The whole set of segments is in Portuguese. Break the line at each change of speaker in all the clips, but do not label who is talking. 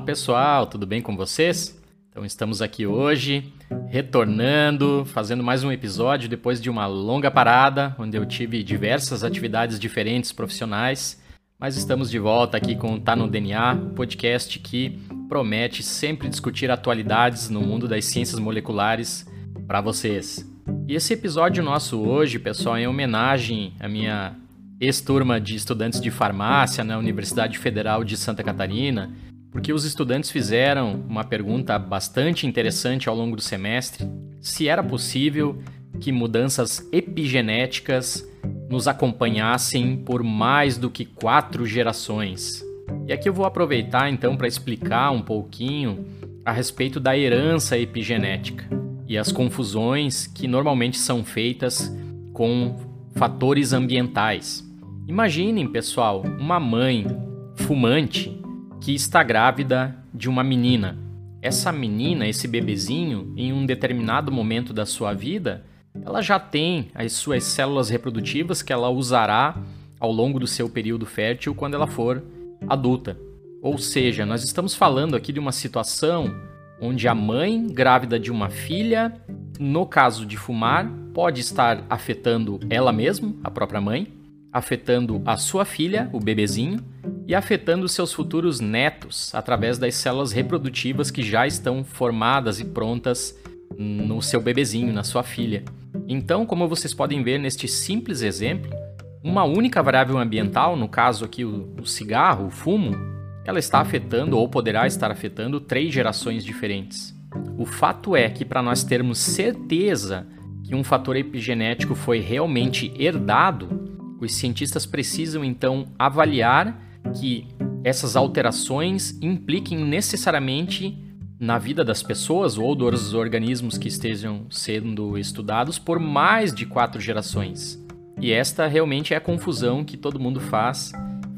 pessoal, tudo bem com vocês? Então estamos aqui hoje, retornando, fazendo mais um episódio depois de uma longa parada, onde eu tive diversas atividades diferentes profissionais, mas estamos de volta aqui com o Tá no DNA, podcast que promete sempre discutir atualidades no mundo das ciências moleculares para vocês. E esse episódio nosso hoje, pessoal, é em homenagem à minha ex-turma de estudantes de farmácia na Universidade Federal de Santa Catarina, porque os estudantes fizeram uma pergunta bastante interessante ao longo do semestre: se era possível que mudanças epigenéticas nos acompanhassem por mais do que quatro gerações. E aqui eu vou aproveitar então para explicar um pouquinho a respeito da herança epigenética e as confusões que normalmente são feitas com fatores ambientais. Imaginem, pessoal, uma mãe fumante que está grávida de uma menina. Essa menina, esse bebezinho, em um determinado momento da sua vida, ela já tem as suas células reprodutivas que ela usará ao longo do seu período fértil quando ela for adulta. Ou seja, nós estamos falando aqui de uma situação onde a mãe grávida de uma filha, no caso de fumar, pode estar afetando ela mesma, a própria mãe, afetando a sua filha, o bebezinho, e afetando seus futuros netos através das células reprodutivas que já estão formadas e prontas no seu bebezinho, na sua filha. Então, como vocês podem ver neste simples exemplo, uma única variável ambiental, no caso aqui o, cigarro, o fumo, ela está afetando ou poderá estar afetando três gerações diferentes. O fato é que para nós termos certeza que um fator epigenético foi realmente herdado, os cientistas precisam então avaliar que essas alterações impliquem necessariamente na vida das pessoas ou dos organismos que estejam sendo estudados por mais de quatro gerações. E esta realmente é a confusão que todo mundo faz,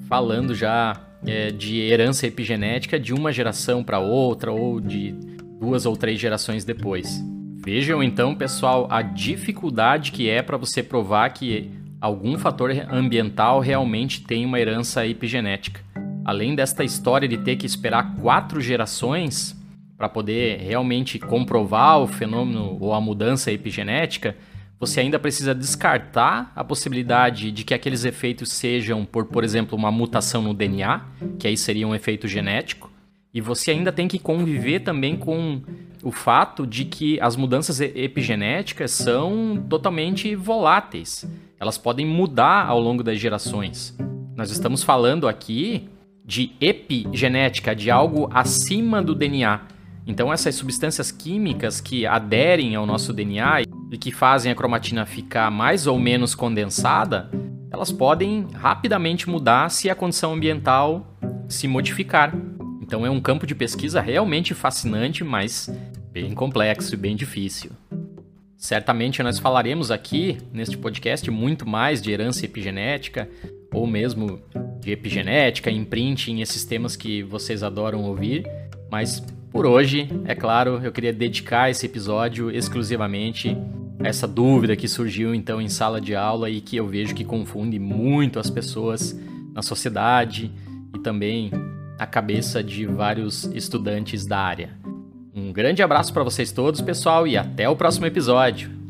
falando já é, de herança epigenética de uma geração para outra ou de duas ou três gerações depois. Vejam então, pessoal, a dificuldade que é para você provar que algum fator ambiental realmente tem uma herança epigenética. Além desta história de ter que esperar quatro gerações para poder realmente comprovar o fenômeno ou a mudança epigenética, você ainda precisa descartar a possibilidade de que aqueles efeitos sejam por, por exemplo, uma mutação no DNA, que aí seria um efeito genético, e você ainda tem que conviver também com o fato de que as mudanças epigenéticas são totalmente voláteis. Elas podem mudar ao longo das gerações. Nós estamos falando aqui de epigenética, de algo acima do DNA. Então, essas substâncias químicas que aderem ao nosso DNA e que fazem a cromatina ficar mais ou menos condensada, elas podem rapidamente mudar se a condição ambiental se modificar. Então, é um campo de pesquisa realmente fascinante, mas bem complexo e bem difícil. Certamente nós falaremos aqui neste podcast muito mais de herança epigenética ou mesmo de epigenética, imprinting, esses temas que vocês adoram ouvir, mas por hoje, é claro, eu queria dedicar esse episódio exclusivamente a essa dúvida que surgiu então em sala de aula e que eu vejo que confunde muito as pessoas na sociedade e também a cabeça de vários estudantes da área. Um grande abraço para vocês todos, pessoal, e até o próximo episódio.